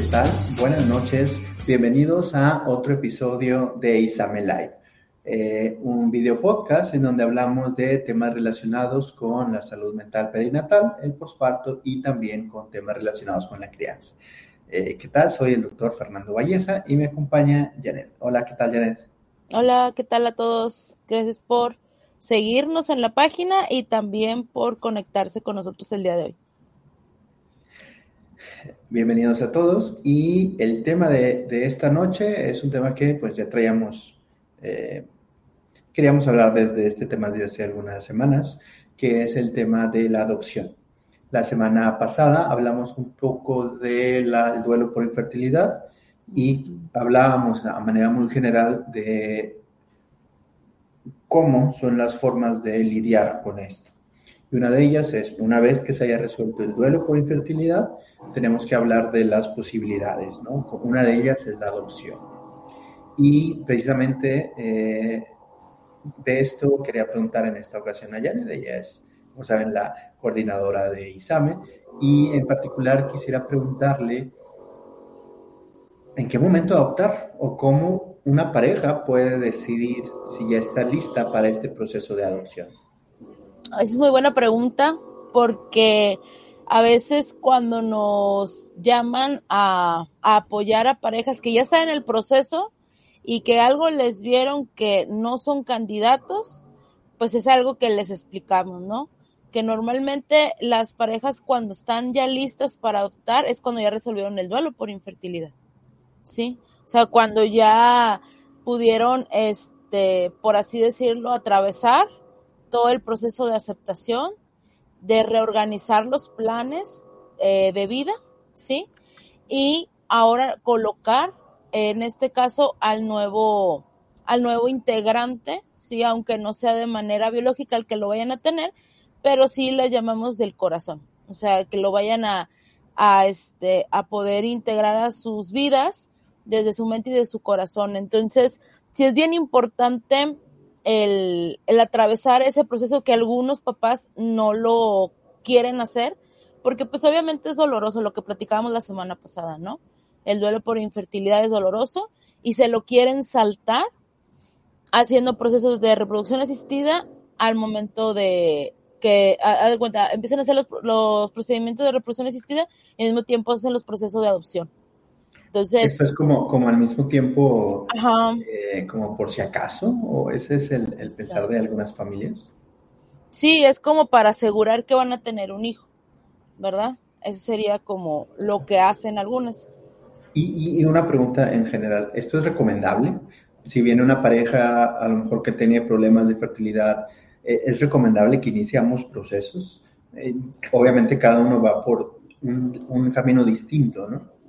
¿Qué tal? Buenas noches. Bienvenidos a otro episodio de Isame Live, eh, un video podcast en donde hablamos de temas relacionados con la salud mental perinatal, el posparto y también con temas relacionados con la crianza. Eh, ¿Qué tal? Soy el doctor Fernando Valleza y me acompaña Janet. Hola, ¿qué tal, Janet? Hola, ¿qué tal a todos? Gracias por seguirnos en la página y también por conectarse con nosotros el día de hoy. Bienvenidos a todos y el tema de, esta noche es un tema que pues ya traíamos, eh, queríamos hablar desde este tema desde hace algunas semanas, que es el tema de la adopción. La semana pasada hablamos un poco del duelo por infertilidad y hablábamos a manera muy general de cómo son las formas de lidiar con esto. Y una de ellas es, una vez que se haya resuelto el duelo por infertilidad, tenemos que hablar de las posibilidades, ¿no? Una de ellas es la adopción. Y precisamente eh, de esto quería preguntar en esta ocasión a Janet, ella es, como saben, la coordinadora de ISAME, y en particular quisiera preguntarle en qué momento adoptar o cómo una pareja puede decidir si ya está lista para este proceso de adopción. Esa es muy buena pregunta porque a veces cuando nos llaman a, apoyar a parejas que ya están en el proceso y que algo les vieron que no son candidatos, pues es algo que les explicamos, ¿no? Que normalmente las parejas cuando están ya listas para adoptar es cuando ya resolvieron el duelo por infertilidad, ¿sí? O sea, cuando ya pudieron, este, por así decirlo, atravesar todo el proceso de aceptación de reorganizar los planes eh, de vida, ¿sí? Y ahora colocar, en este caso, al nuevo, al nuevo integrante, ¿sí? Aunque no sea de manera biológica el que lo vayan a tener, pero sí le llamamos del corazón, o sea, que lo vayan a, a, este, a poder integrar a sus vidas desde su mente y de su corazón. Entonces, sí es bien importante el, el, atravesar ese proceso que algunos papás no lo quieren hacer, porque pues obviamente es doloroso lo que platicábamos la semana pasada, ¿no? El duelo por infertilidad es doloroso y se lo quieren saltar haciendo procesos de reproducción asistida al momento de que, a, a cuenta, empiezan a hacer los, los procedimientos de reproducción asistida y al mismo tiempo hacen los procesos de adopción. Entonces. Esto es como, como al mismo tiempo, eh, como por si acaso, o ese es el, el pensar de algunas familias. Sí, es como para asegurar que van a tener un hijo, ¿verdad? Eso sería como lo que hacen algunas. Y, y una pregunta en general, ¿esto es recomendable? Si viene una pareja, a lo mejor que tiene problemas de fertilidad, eh, ¿es recomendable que iniciamos procesos? Eh, obviamente cada uno va por un, un camino distinto, ¿no?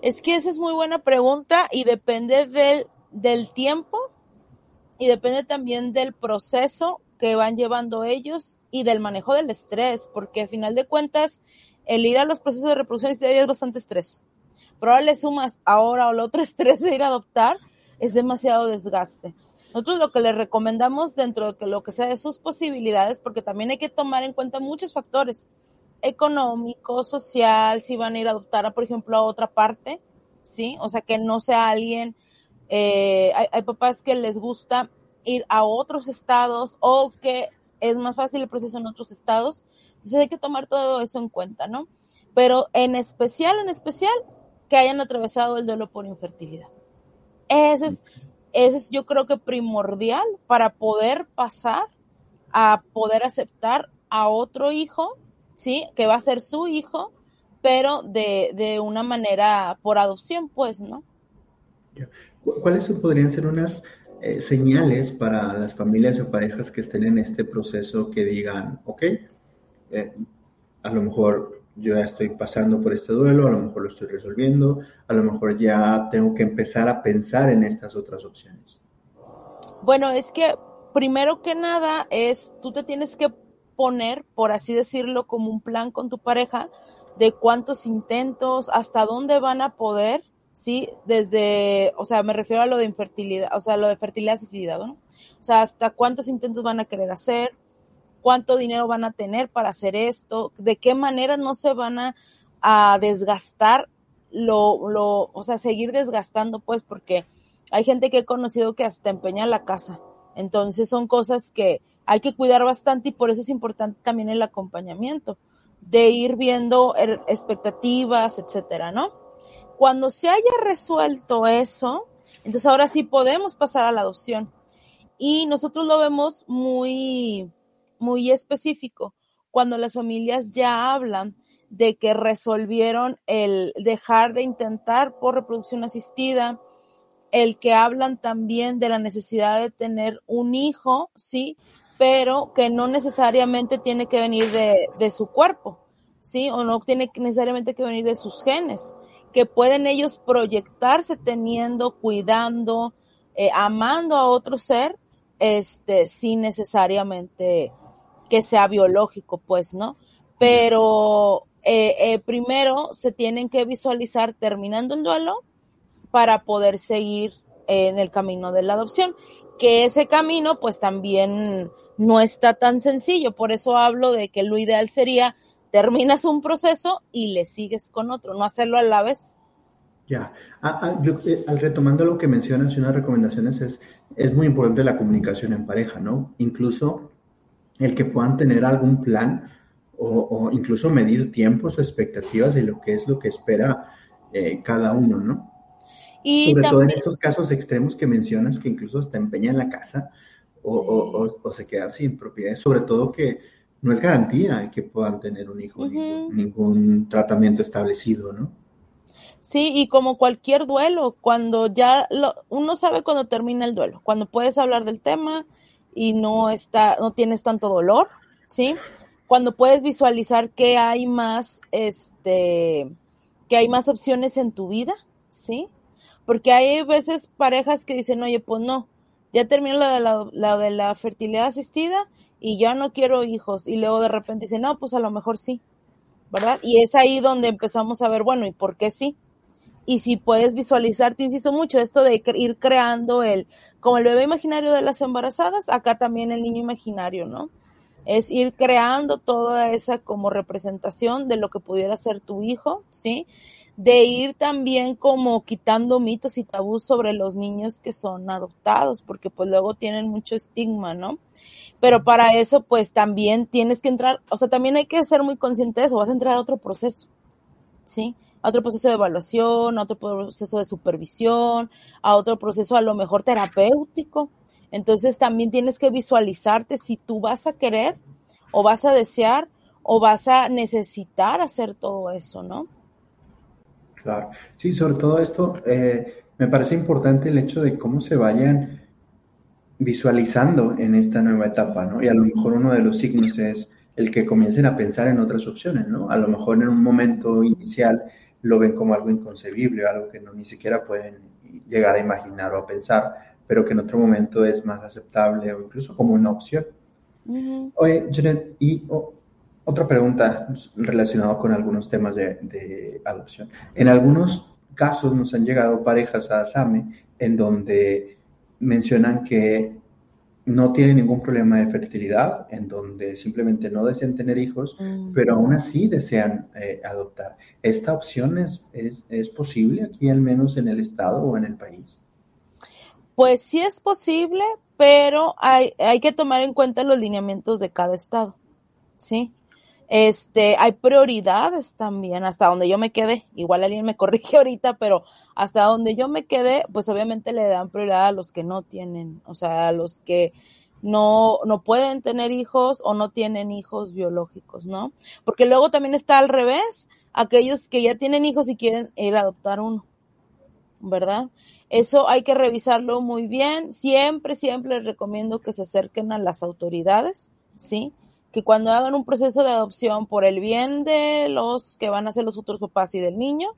Es que esa es muy buena pregunta y depende del, del tiempo y depende también del proceso que van llevando ellos y del manejo del estrés, porque al final de cuentas el ir a los procesos de reproducción es bastante estrés. Pero ahora le sumas ahora o el otro estrés de ir a adoptar, es demasiado desgaste. Nosotros lo que les recomendamos dentro de lo que sea de sus posibilidades, porque también hay que tomar en cuenta muchos factores económico, social, si van a ir a adoptar, a, por ejemplo, a otra parte, ¿sí? O sea, que no sea alguien, eh, hay, papás que les gusta ir a otros estados o que es más fácil el proceso en otros estados. Entonces hay que tomar todo eso en cuenta, ¿no? Pero en especial, en especial, que hayan atravesado el duelo por infertilidad. Ese es, ese es yo creo que primordial para poder pasar a poder aceptar a otro hijo ¿sí? Que va a ser su hijo, pero de, de una manera por adopción, pues, ¿no? ¿Cuáles podrían ser unas eh, señales para las familias o parejas que estén en este proceso que digan, ok, eh, a lo mejor yo ya estoy pasando por este duelo, a lo mejor lo estoy resolviendo, a lo mejor ya tengo que empezar a pensar en estas otras opciones? Bueno, es que primero que nada es, tú te tienes que poner, por así decirlo, como un plan con tu pareja de cuántos intentos, hasta dónde van a poder, ¿sí? Desde, o sea, me refiero a lo de infertilidad, o sea, lo de fertilidad asistida, ¿no? O sea, hasta cuántos intentos van a querer hacer, cuánto dinero van a tener para hacer esto, de qué manera no se van a, a desgastar lo, lo, o sea, seguir desgastando, pues, porque hay gente que he conocido que hasta empeña la casa. Entonces son cosas que hay que cuidar bastante y por eso es importante también el acompañamiento, de ir viendo er, expectativas, etcétera, ¿no? Cuando se haya resuelto eso, entonces ahora sí podemos pasar a la adopción. Y nosotros lo vemos muy, muy específico cuando las familias ya hablan de que resolvieron el dejar de intentar por reproducción asistida, el que hablan también de la necesidad de tener un hijo, sí, pero que no necesariamente tiene que venir de, de su cuerpo, sí, o no tiene necesariamente que venir de sus genes, que pueden ellos proyectarse teniendo, cuidando, eh, amando a otro ser, este, sin necesariamente que sea biológico, pues, ¿no? Pero eh, eh, primero se tienen que visualizar terminando el duelo para poder seguir en el camino de la adopción, que ese camino pues también no está tan sencillo, por eso hablo de que lo ideal sería terminas un proceso y le sigues con otro, no hacerlo a la vez. Ya, ah, ah, yo, eh, al retomando lo que mencionas, unas recomendaciones es, es muy importante la comunicación en pareja, ¿no? Incluso el que puedan tener algún plan o, incluso medir tiempos expectativas de lo que es lo que espera eh, cada uno, ¿no? Y Sobre todo en esos casos extremos que mencionas, que incluso hasta empeña en la casa o, se queda sin propiedades, sobre todo que no es garantía que puedan tener un hijo, ningún, tratamiento establecido, ¿no? Sí, y como cualquier duelo, cuando ya uno sabe cuando termina el duelo, cuando puedes hablar del tema y no está, no tienes tanto dolor, ¿sí? Cuando puedes visualizar que hay más, este, que hay más opciones en tu vida, ¿sí? Porque hay veces parejas que dicen, oye, pues no, ya terminó la de la, de la fertilidad asistida y ya no quiero hijos. Y luego de repente dicen, no, pues a lo mejor sí, ¿verdad? Y es ahí donde empezamos a ver, bueno, ¿y por qué sí? Y si puedes visualizar, te insisto mucho, esto de ir creando el, como el bebé imaginario de las embarazadas, acá también el niño imaginario, ¿no? Es ir creando toda esa como representación de lo que pudiera ser tu hijo, ¿sí? De ir también como quitando mitos y tabús sobre los niños que son adoptados, porque pues luego tienen mucho estigma, ¿no? Pero para eso pues también tienes que entrar, o sea, también hay que ser muy consciente de eso, vas a entrar a otro proceso, ¿sí? A otro proceso de evaluación, a otro proceso de supervisión, a otro proceso a lo mejor terapéutico. Entonces también tienes que visualizarte si tú vas a querer o vas a desear o vas a necesitar hacer todo eso, ¿no? Claro, sí, sobre todo esto, eh, me parece importante el hecho de cómo se vayan visualizando en esta nueva etapa, ¿no? Y a lo mejor uno de los signos es el que comiencen a pensar en otras opciones, ¿no? A lo mejor en un momento inicial lo ven como algo inconcebible, algo que no ni siquiera pueden llegar a imaginar o a pensar, pero que en otro momento es más aceptable o incluso como una opción. Oye, Janet, y otra pregunta relacionada con algunos temas de, adopción. En algunos casos nos han llegado parejas a SAME en donde mencionan que no tienen ningún problema de fertilidad, en donde simplemente no desean tener hijos, mm. pero aún así desean eh, adoptar. ¿Esta opción es, es, posible aquí, al menos en el estado o en el país? Pues sí es posible, pero hay, hay que tomar en cuenta los lineamientos de cada estado. ¿sí? Este, hay prioridades también, hasta donde yo me quedé. Igual alguien me corrige ahorita, pero hasta donde yo me quedé, pues obviamente le dan prioridad a los que no tienen, o sea, a los que no, no pueden tener hijos o no tienen hijos biológicos, ¿no? Porque luego también está al revés, aquellos que ya tienen hijos y quieren ir a adoptar uno. ¿verdad? Eso hay que revisarlo muy bien. Siempre, siempre les recomiendo que se acerquen a las autoridades, ¿sí? Que cuando hagan un proceso de adopción por el bien de los que van a ser los futuros papás y del niño,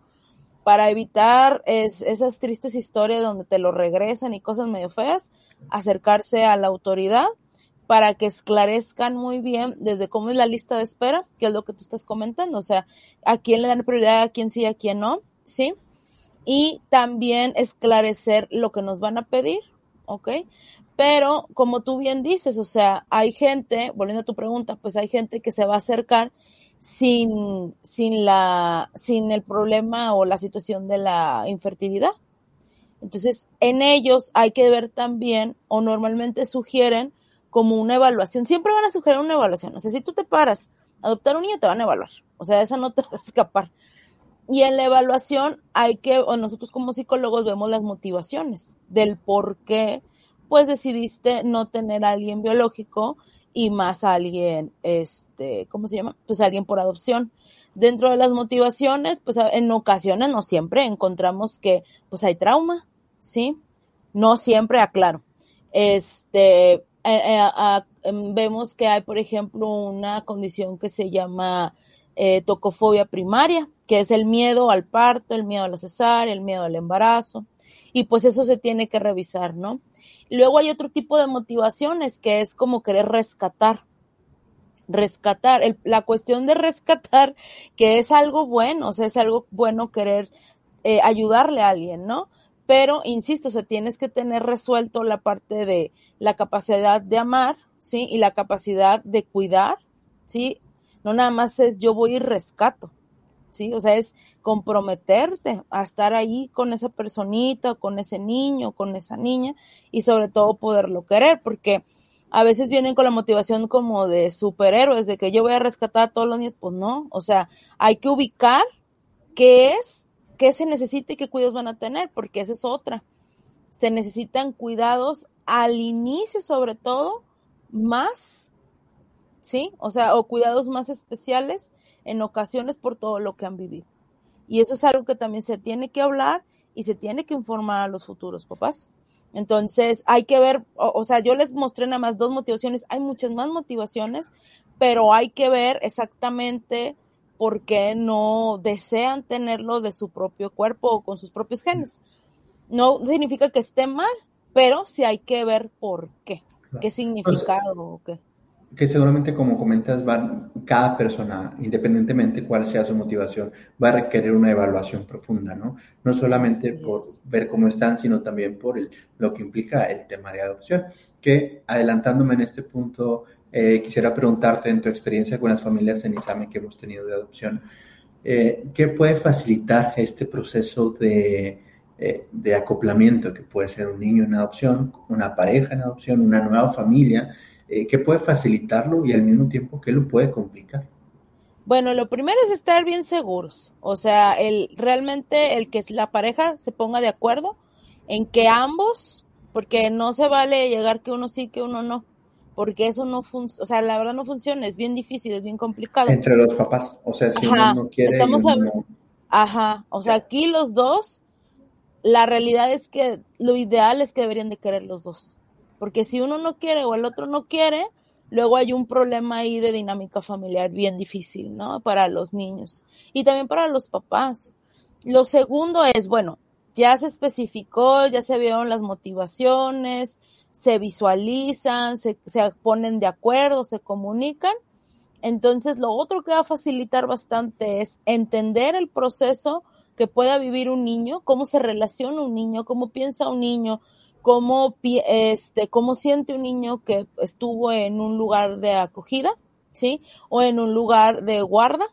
para evitar esas tristes historias donde te lo regresan y cosas medio feas, acercarse a la autoridad para que esclarezcan muy bien desde cómo es la lista de espera, que es lo que tú estás comentando, o sea, a quién le dan prioridad, a quién sí, a quién no, ¿sí? Y también esclarecer lo que nos van a pedir, ¿ok? Pero como tú bien dices, o sea, hay gente, volviendo a tu pregunta, pues hay gente que se va a acercar sin, sin, la, sin el problema o la situación de la infertilidad. Entonces, en ellos hay que ver también, o normalmente sugieren, como una evaluación. Siempre van a sugerir una evaluación. O sea, si tú te paras a adoptar un niño, te van a evaluar. O sea, esa no te va a escapar. Y en la evaluación hay que, o nosotros como psicólogos vemos las motivaciones del por qué, pues decidiste no tener a alguien biológico y más a alguien, este, ¿cómo se llama? Pues alguien por adopción. Dentro de las motivaciones, pues en ocasiones, no siempre, encontramos que pues hay trauma, ¿sí? No siempre, aclaro. Este, eh, eh, em, vemos que hay, por ejemplo, una condición que se llama eh, tocofobia primaria, que es el miedo al parto, el miedo a la cesárea, el miedo al embarazo, y pues eso se tiene que revisar, ¿no? Luego hay otro tipo de motivaciones que es como querer rescatar. Rescatar, la cuestión de rescatar, que es algo bueno, o sea, es algo bueno querer eh, ayudarle a alguien, ¿no? Pero, insisto, o sea, tienes que tener resuelto la parte de la capacidad de amar, ¿sí? Y la capacidad de cuidar, ¿sí? No nada más es yo voy y rescato, ¿sí? O sea, es comprometerte a estar ahí con esa personita, con ese niño, con esa niña y sobre todo poderlo querer, porque a veces vienen con la motivación como de superhéroes, de que yo voy a rescatar a todos los niños, pues no, o sea, hay que ubicar qué es, qué se necesita y qué cuidados van a tener, porque esa es otra. Se necesitan cuidados al inicio sobre todo, más, ¿sí? O sea, o cuidados más especiales en ocasiones por todo lo que han vivido. Y eso es algo que también se tiene que hablar y se tiene que informar a los futuros papás. Entonces, hay que ver, o, sea, yo les mostré nada más dos motivaciones, hay muchas más motivaciones, pero hay que ver exactamente por qué no desean tenerlo de su propio cuerpo o con sus propios genes. No significa que esté mal, pero sí hay que ver por qué, qué significado o qué que seguramente como comentas, van, cada persona, independientemente cuál sea su motivación, va a requerir una evaluación profunda, ¿no? No solamente por ver cómo están, sino también por el, lo que implica el tema de adopción. Que adelantándome en este punto, eh, quisiera preguntarte en tu experiencia con las familias en Isame que hemos tenido de adopción, eh, ¿qué puede facilitar este proceso de, eh, de acoplamiento que puede ser un niño en adopción, una pareja en adopción, una nueva familia? Eh, que puede facilitarlo y al mismo tiempo que lo puede complicar? Bueno, lo primero es estar bien seguros, o sea, el realmente el que la pareja se ponga de acuerdo en que ambos, porque no se vale llegar que uno sí, que uno no, porque eso no funciona, o sea, la verdad no funciona, es bien difícil, es bien complicado. Entre los papás, o sea, si uno no quiere. Estamos Ajá, o sea, aquí los dos, la realidad es que lo ideal es que deberían de querer los dos. Porque si uno no quiere o el otro no quiere, luego hay un problema ahí de dinámica familiar bien difícil, ¿no? Para los niños y también para los papás. Lo segundo es, bueno, ya se especificó, ya se vieron las motivaciones, se visualizan, se, se ponen de acuerdo, se comunican. Entonces, lo otro que va a facilitar bastante es entender el proceso que pueda vivir un niño, cómo se relaciona un niño, cómo piensa un niño, cómo, este, cómo siente un niño que estuvo en un lugar de acogida, ¿sí? O en un lugar de guarda,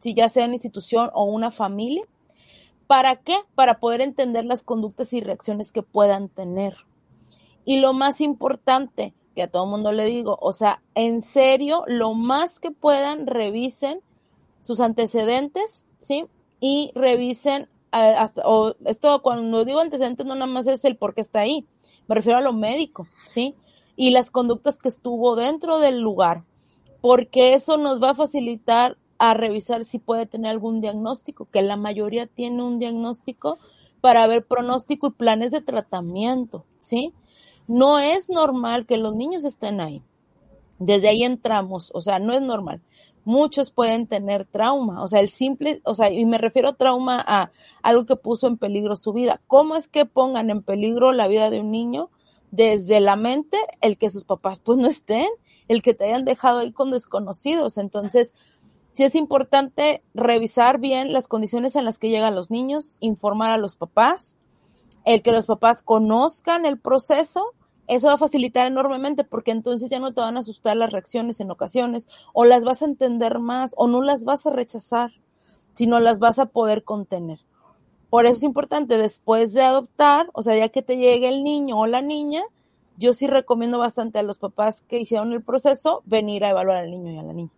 si ya sea una institución o una familia. ¿Para qué? Para poder entender las conductas y reacciones que puedan tener. Y lo más importante, que a todo mundo le digo, o sea, en serio, lo más que puedan, revisen sus antecedentes, ¿sí? Y revisen o esto cuando digo antecedentes no nada más es el por qué está ahí, me refiero a lo médico, ¿sí? Y las conductas que estuvo dentro del lugar, porque eso nos va a facilitar a revisar si puede tener algún diagnóstico, que la mayoría tiene un diagnóstico, para ver pronóstico y planes de tratamiento, ¿sí? No es normal que los niños estén ahí. Desde ahí entramos, o sea, no es normal. Muchos pueden tener trauma, o sea, el simple, o sea, y me refiero a trauma a algo que puso en peligro su vida. ¿Cómo es que pongan en peligro la vida de un niño? Desde la mente, el que sus papás pues no estén, el que te hayan dejado ahí con desconocidos. Entonces, sí es importante revisar bien las condiciones en las que llegan los niños, informar a los papás, el que los papás conozcan el proceso eso va a facilitar enormemente porque entonces ya no te van a asustar las reacciones en ocasiones o las vas a entender más o no las vas a rechazar, sino las vas a poder contener. Por eso es importante después de adoptar, o sea, ya que te llegue el niño o la niña, yo sí recomiendo bastante a los papás que hicieron el proceso venir a evaluar al niño y a la niña.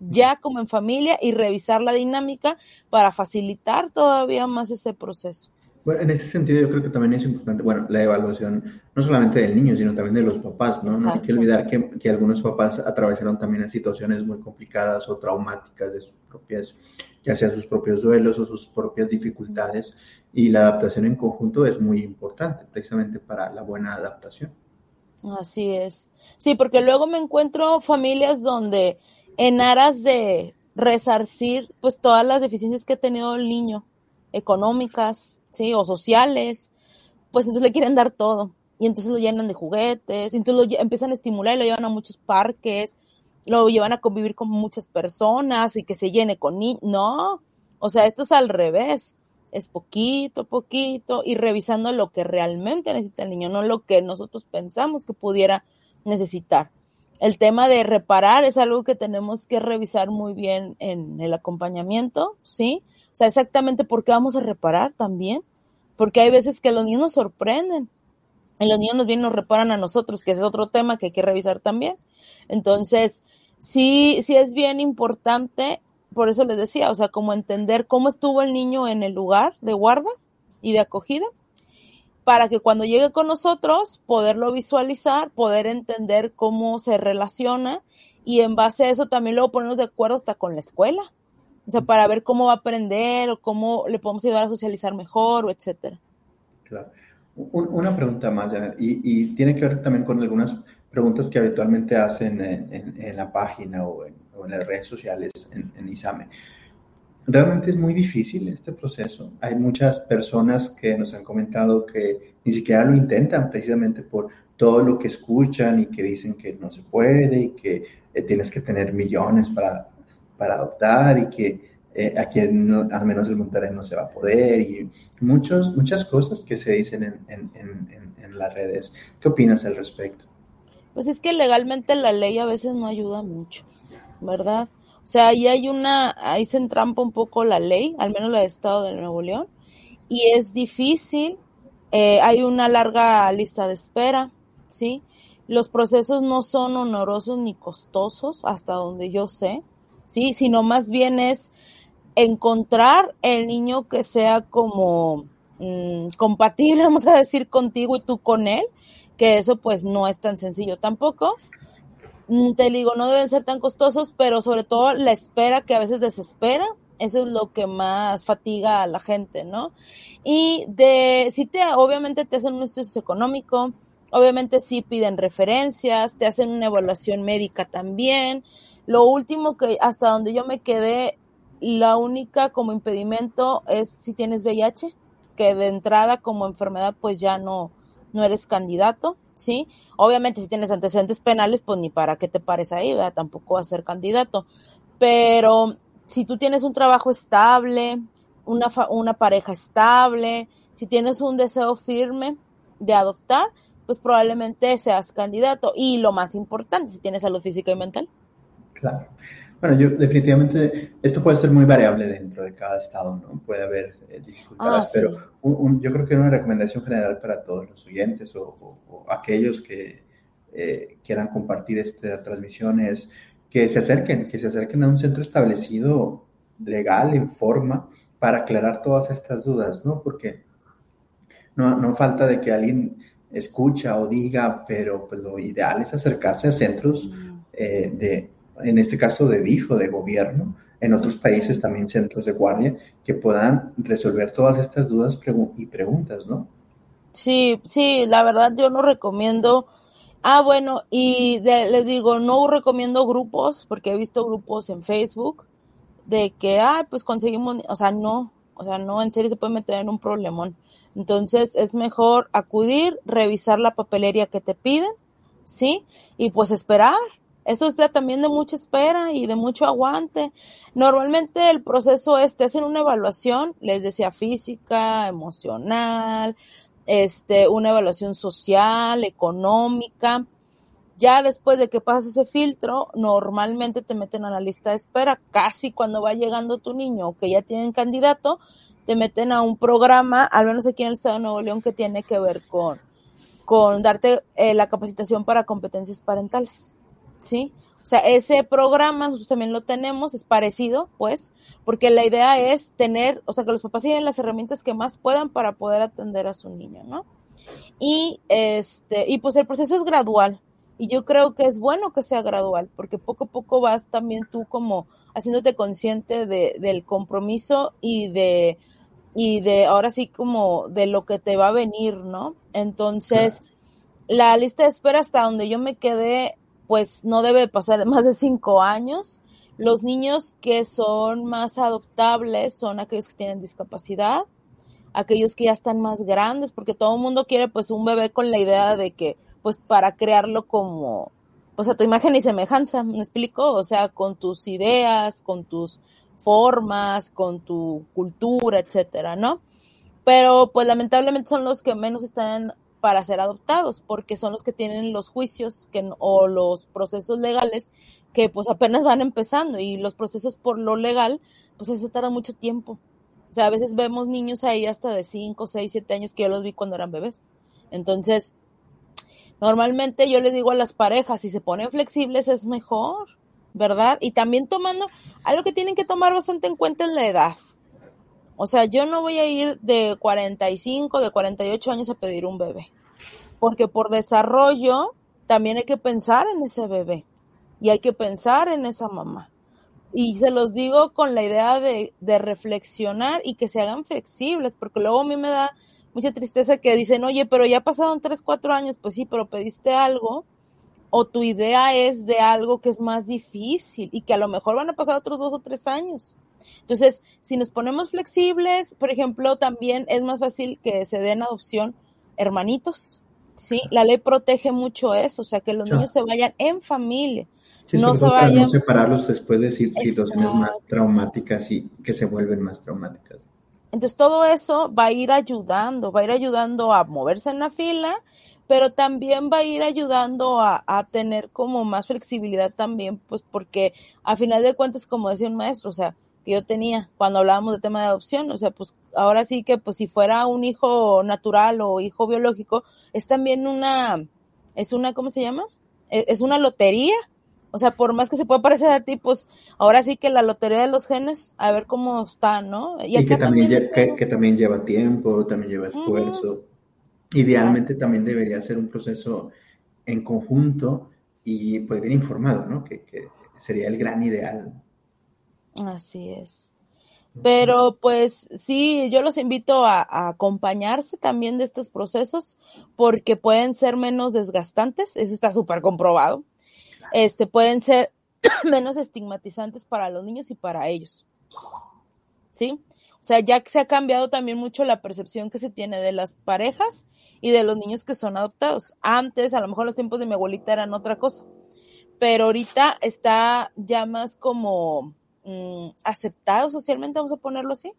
Ya como en familia y revisar la dinámica para facilitar todavía más ese proceso. Bueno, en ese sentido yo creo que también es importante, bueno, la evaluación no solamente del niño, sino también de los papás, ¿no? No hay que olvidar que, que, algunos papás atravesaron también situaciones muy complicadas o traumáticas de sus propias, ya sea sus propios duelos o sus propias dificultades, y la adaptación en conjunto es muy importante precisamente para la buena adaptación. Así es. Sí, porque luego me encuentro familias donde en aras de resarcir pues todas las deficiencias que ha tenido el niño, económicas, ¿sí? O sociales, pues entonces le quieren dar todo. Y entonces lo llenan de juguetes, entonces lo empiezan a estimular y lo llevan a muchos parques, lo llevan a convivir con muchas personas y que se llene con niños. No, o sea, esto es al revés. Es poquito, poquito y revisando lo que realmente necesita el niño, no lo que nosotros pensamos que pudiera necesitar. El tema de reparar es algo que tenemos que revisar muy bien en el acompañamiento, ¿sí? Sea, exactamente por qué vamos a reparar también. Porque hay veces que los niños nos sorprenden. Y los niños nos vienen y nos reparan a nosotros, que es otro tema que hay que revisar también. Entonces, sí, sí es bien importante, por eso les decía, o sea, como entender cómo estuvo el niño en el lugar de guarda y de acogida, para que cuando llegue con nosotros, poderlo visualizar, poder entender cómo se relaciona y en base a eso también luego ponernos de acuerdo hasta con la escuela. O sea, para ver cómo va a aprender o cómo le podemos ayudar a socializar mejor o etcétera. Claro. una pregunta más, Janet, y, tiene que ver también con algunas preguntas que habitualmente hacen en, la página o en, las redes sociales en, en, ISAME. Realmente es muy difícil este proceso. Hay muchas personas que nos han comentado que ni siquiera lo intentan precisamente por todo lo que escuchan y que dicen que no se puede y que eh, tienes que tener millones para para adoptar y que eh, aquí al menos el Monterrey no se va a poder y muchos, muchas cosas que se dicen en, en, en, en, las redes. ¿Qué opinas al respecto? Pues es que legalmente la ley a veces no ayuda mucho, ¿verdad? O sea, ahí hay una, ahí se entrampa un poco la ley, al menos la de Estado de Nuevo León, y es difícil, eh, hay una larga lista de espera, ¿sí? Los procesos no son honorosos ni costosos, hasta donde yo sé. ¿Sí? Sino más bien es encontrar el niño que sea como mm, compatible, vamos a decir, contigo y tú con él, que eso pues no es tan sencillo tampoco. Mm, te digo, no deben ser tan costosos, pero sobre todo la espera que a veces desespera, eso es lo que más fatiga a la gente, ¿no? Y de, si te, obviamente te hacen un estudio económico, obviamente sí piden referencias, te hacen una evaluación médica también, lo último que hasta donde yo me quedé, la única como impedimento es si tienes VIH, que de entrada como enfermedad pues ya no, no eres candidato, ¿sí? Obviamente si tienes antecedentes penales, pues ni para qué te pares ahí, ¿verdad? Tampoco vas a ser candidato. Pero si tú tienes un trabajo estable, una, una pareja estable, si tienes un deseo firme de adoptar, pues probablemente seas candidato. Y lo más importante, si tienes salud física y mental. Claro. Bueno, yo definitivamente, esto puede ser muy variable dentro de cada estado, ¿no? Puede haber eh, dificultades, ah, pero yo creo que una recomendación general para todos los oyentes o, aquellos que eh, quieran compartir esta transmisión es que se acerquen, que se acerquen a un centro establecido legal, en forma, para aclarar todas estas dudas, ¿no? Porque no, no falta de que alguien escucha o diga, pero pues lo ideal es acercarse a centros mm. eh, de en este caso de DIF o de gobierno, en otros países también centros de guardia que puedan resolver todas estas dudas y preguntas, ¿no? Sí, sí, la verdad yo no recomiendo. Ah, bueno, y les digo, no recomiendo grupos, porque he visto grupos en Facebook de que, ah, pues conseguimos, o sea, no, o sea, no, en serio se puede meter en un problemón. Entonces es mejor acudir, revisar la papelería que te piden, ¿sí? Y pues esperar. Eso es también de mucha espera y de mucho aguante. Normalmente el proceso es, te hacen una evaluación, les decía física, emocional, este, una evaluación social, económica. Ya después de que pasas ese filtro, normalmente te meten a la lista de espera. Casi cuando va llegando tu niño o que ya tienen candidato, te meten a un programa, al menos aquí en el Estado de Nuevo León, que tiene que ver con, con darte eh, la capacitación para competencias parentales. ¿Sí? O sea, ese programa nosotros también lo tenemos, es parecido, pues, porque la idea es tener, o sea, que los papás tienen las herramientas que más puedan para poder atender a su niño, ¿no? Y este, y pues el proceso es gradual. Y yo creo que es bueno que sea gradual, porque poco a poco vas también tú como haciéndote consciente de, del compromiso y de, y de ahora sí como de lo que te va a venir, ¿no? Entonces, la lista de espera hasta donde yo me quedé pues no debe pasar más de cinco años. Los niños que son más adoptables son aquellos que tienen discapacidad, aquellos que ya están más grandes, porque todo el mundo quiere pues un bebé con la idea de que pues para crearlo como pues a tu imagen y semejanza, ¿me explico? O sea, con tus ideas, con tus formas, con tu cultura, etcétera, ¿no? Pero pues lamentablemente son los que menos están para ser adoptados, porque son los que tienen los juicios que, o los procesos legales que pues apenas van empezando y los procesos por lo legal, pues se tarda mucho tiempo. O sea, a veces vemos niños ahí hasta de 5, 6, 7 años que yo los vi cuando eran bebés. Entonces, normalmente yo les digo a las parejas, si se ponen flexibles es mejor, ¿verdad? Y también tomando, algo que tienen que tomar bastante en cuenta es la edad. O sea, yo no voy a ir de 45, de 48 años a pedir un bebé, porque por desarrollo también hay que pensar en ese bebé y hay que pensar en esa mamá. Y se los digo con la idea de, de reflexionar y que se hagan flexibles, porque luego a mí me da mucha tristeza que dicen, oye, pero ya pasaron 3, 4 años, pues sí, pero pediste algo o tu idea es de algo que es más difícil y que a lo mejor van a pasar otros dos o tres años. Entonces, si nos ponemos flexibles, por ejemplo, también es más fácil que se den adopción hermanitos, ¿sí? La ley protege mucho eso, o sea, que los niños se vayan en familia. no se vayan... no separarlos después de situaciones más traumáticas y que se vuelven más traumáticas. Entonces, todo eso va a ir ayudando, va a ir ayudando a moverse en la fila pero también va a ir ayudando a, tener como más flexibilidad también, pues porque a final de cuentas, como decía un maestro, o sea, que yo tenía cuando hablábamos de tema de adopción, o sea, pues ahora sí que pues si fuera un hijo natural o hijo biológico, es también una, es una, ¿cómo se llama? E, es una lotería, o sea, por más que se pueda parecer a ti, pues ahora sí que la lotería de los genes, a ver cómo está, ¿no? Y, que, también, que, también lleva tiempo, también lleva esfuerzo. Idealmente también debería ser un proceso en conjunto y pues bien informado, ¿no? Que, sería el gran ideal. Así es. Pero pues sí, yo los invito a, acompañarse también de estos procesos porque pueden ser menos desgastantes, eso está súper comprobado. Este, pueden ser menos estigmatizantes para los niños y para ellos. ¿Sí? O sea, ya que se ha cambiado también mucho la percepción que se tiene de las parejas y de los niños que son adoptados. Antes, a lo mejor los tiempos de mi abuelita eran otra cosa, pero ahorita está ya más como mm, aceptado socialmente, vamos a ponerlo así.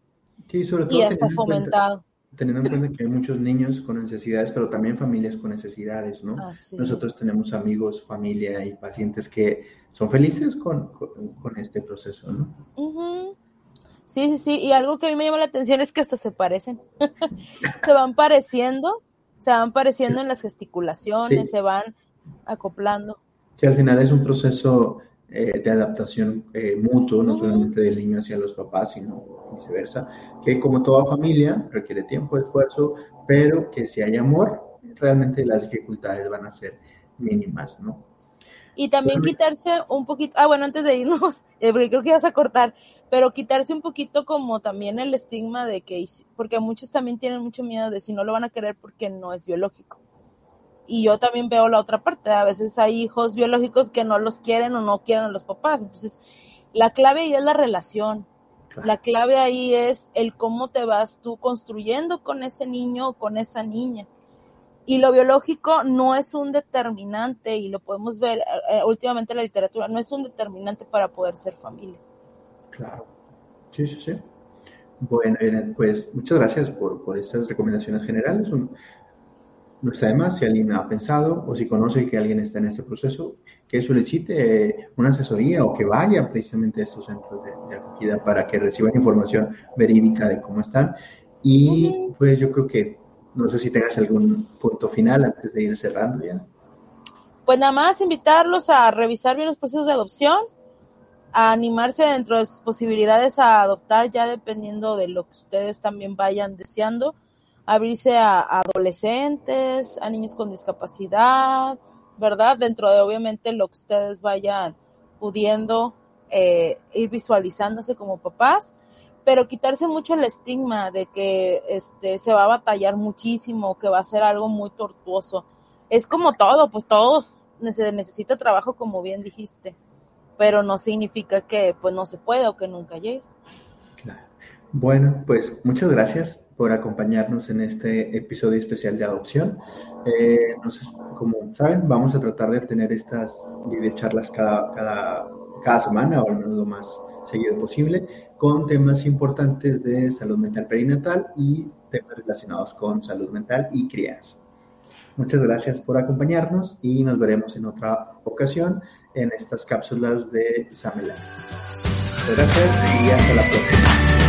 Sí, sobre todo. Y hasta fomentado. teniendo en cuenta que hay muchos niños con necesidades, pero también familias con necesidades, ¿no? Nosotros tenemos amigos, familia y pacientes que son felices con, este proceso, ¿no? Sí, sí, sí. Y algo que a mí me llama la atención es que hasta se parecen. se van pareciendo se van pareciendo en las gesticulaciones, se van acoplando. Sí, al final es un proceso eh, de adaptación eh, mutuo, no solamente del niño hacia los papás, sino viceversa, que como toda familia requiere tiempo, esfuerzo, pero que si hay amor, realmente las dificultades van a ser mínimas, ¿no? Y también quitarse un poquito, ah, bueno, antes de irnos, eh, porque creo que vas a cortar, pero quitarse un poquito como también el estigma de que, porque muchos también tienen mucho miedo de si no lo van a querer porque no es biológico. Y yo también veo la otra parte, a veces hay hijos biológicos que no los quieren o no quieren a los papás. Entonces, la clave ahí es la relación. La clave ahí es el cómo te vas tú construyendo con ese niño o con esa niña y lo biológico no es un determinante, y lo podemos ver eh, eh, últimamente en la literatura, no es un determinante para poder ser familia. Claro, sí, sí, sí. Bueno, pues muchas gracias por, por estas recomendaciones generales. no está de más si alguien ha pensado o si conoce que alguien está en este proceso, que solicite una asesoría o que vaya precisamente a estos centros de, acogida para que reciban información verídica de cómo están. Y pues yo creo que no sé si tengas algún punto final antes de ir cerrando ya. Pues nada más invitarlos a revisar bien los procesos de adopción, a animarse dentro de sus posibilidades a adoptar ya dependiendo de lo que ustedes también vayan deseando, abrirse a, adolescentes, a niños con discapacidad, ¿verdad? Dentro de obviamente lo que ustedes vayan pudiendo eh, ir visualizándose como papás pero quitarse mucho el estigma de que este se va a batallar muchísimo, que va a ser algo muy tortuoso. Es como todo, pues todos necesita trabajo como bien dijiste, pero no significa que pues no se puede o que nunca llegue. Bueno, pues muchas gracias por acompañarnos en este episodio especial de adopción. Eh, como saben, vamos a tratar de tener estas videocharlas cada, cada, cada semana o al menos lo más seguido posible con temas importantes de salud mental perinatal y temas relacionados con salud mental y crianza. Muchas gracias por acompañarnos y nos veremos en otra ocasión en estas cápsulas de Samela. Gracias y hasta la próxima.